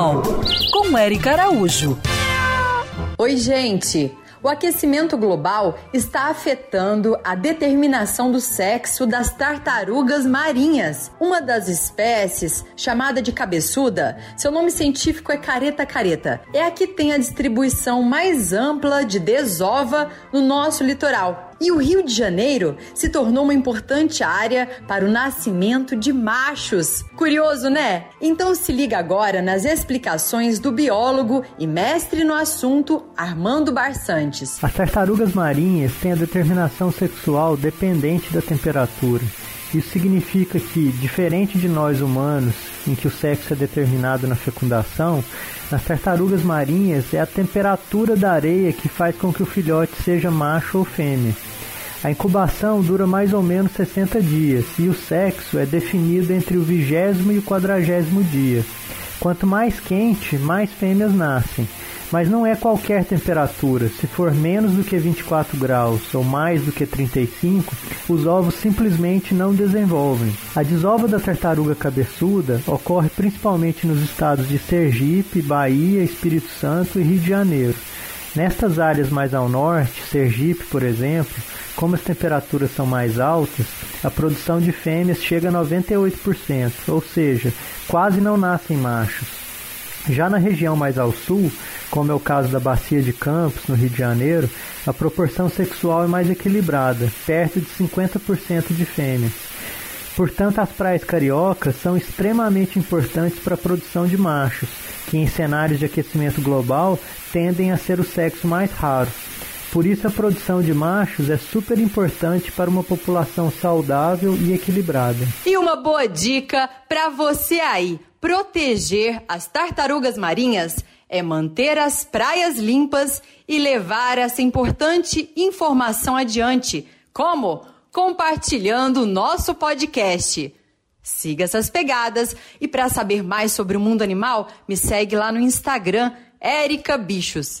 Animal, com Érica Araújo. Oi, gente! O aquecimento global está afetando a determinação do sexo das tartarugas marinhas. Uma das espécies, chamada de cabeçuda, seu nome científico é careta careta, é a que tem a distribuição mais ampla de desova no nosso litoral. E o Rio de Janeiro se tornou uma importante área para o nascimento de machos. Curioso, né? Então se liga agora nas explicações do biólogo e mestre no assunto Armando Barçantes. As tartarugas marinhas têm a determinação sexual dependente da temperatura. Isso significa que, diferente de nós humanos, em que o sexo é determinado na fecundação, nas tartarugas marinhas é a temperatura da areia que faz com que o filhote seja macho ou fêmea. A incubação dura mais ou menos 60 dias e o sexo é definido entre o vigésimo e o quadragésimo dia. Quanto mais quente, mais fêmeas nascem. Mas não é qualquer temperatura. Se for menos do que 24 graus ou mais do que 35, os ovos simplesmente não desenvolvem. A desova da tartaruga cabeçuda ocorre principalmente nos estados de Sergipe, Bahia, Espírito Santo e Rio de Janeiro. Nestas áreas mais ao norte, Sergipe, por exemplo, como as temperaturas são mais altas, a produção de fêmeas chega a 98%, ou seja, quase não nascem machos. Já na região mais ao sul, como é o caso da Bacia de Campos, no Rio de Janeiro, a proporção sexual é mais equilibrada, perto de 50% de fêmeas. Portanto, as praias cariocas são extremamente importantes para a produção de machos, que em cenários de aquecimento global tendem a ser o sexo mais raro. Por isso, a produção de machos é super importante para uma população saudável e equilibrada. E uma boa dica para você aí: proteger as tartarugas marinhas é manter as praias limpas e levar essa importante informação adiante. Como? Compartilhando o nosso podcast. Siga essas pegadas e para saber mais sobre o mundo animal, me segue lá no Instagram, Érica Bichos.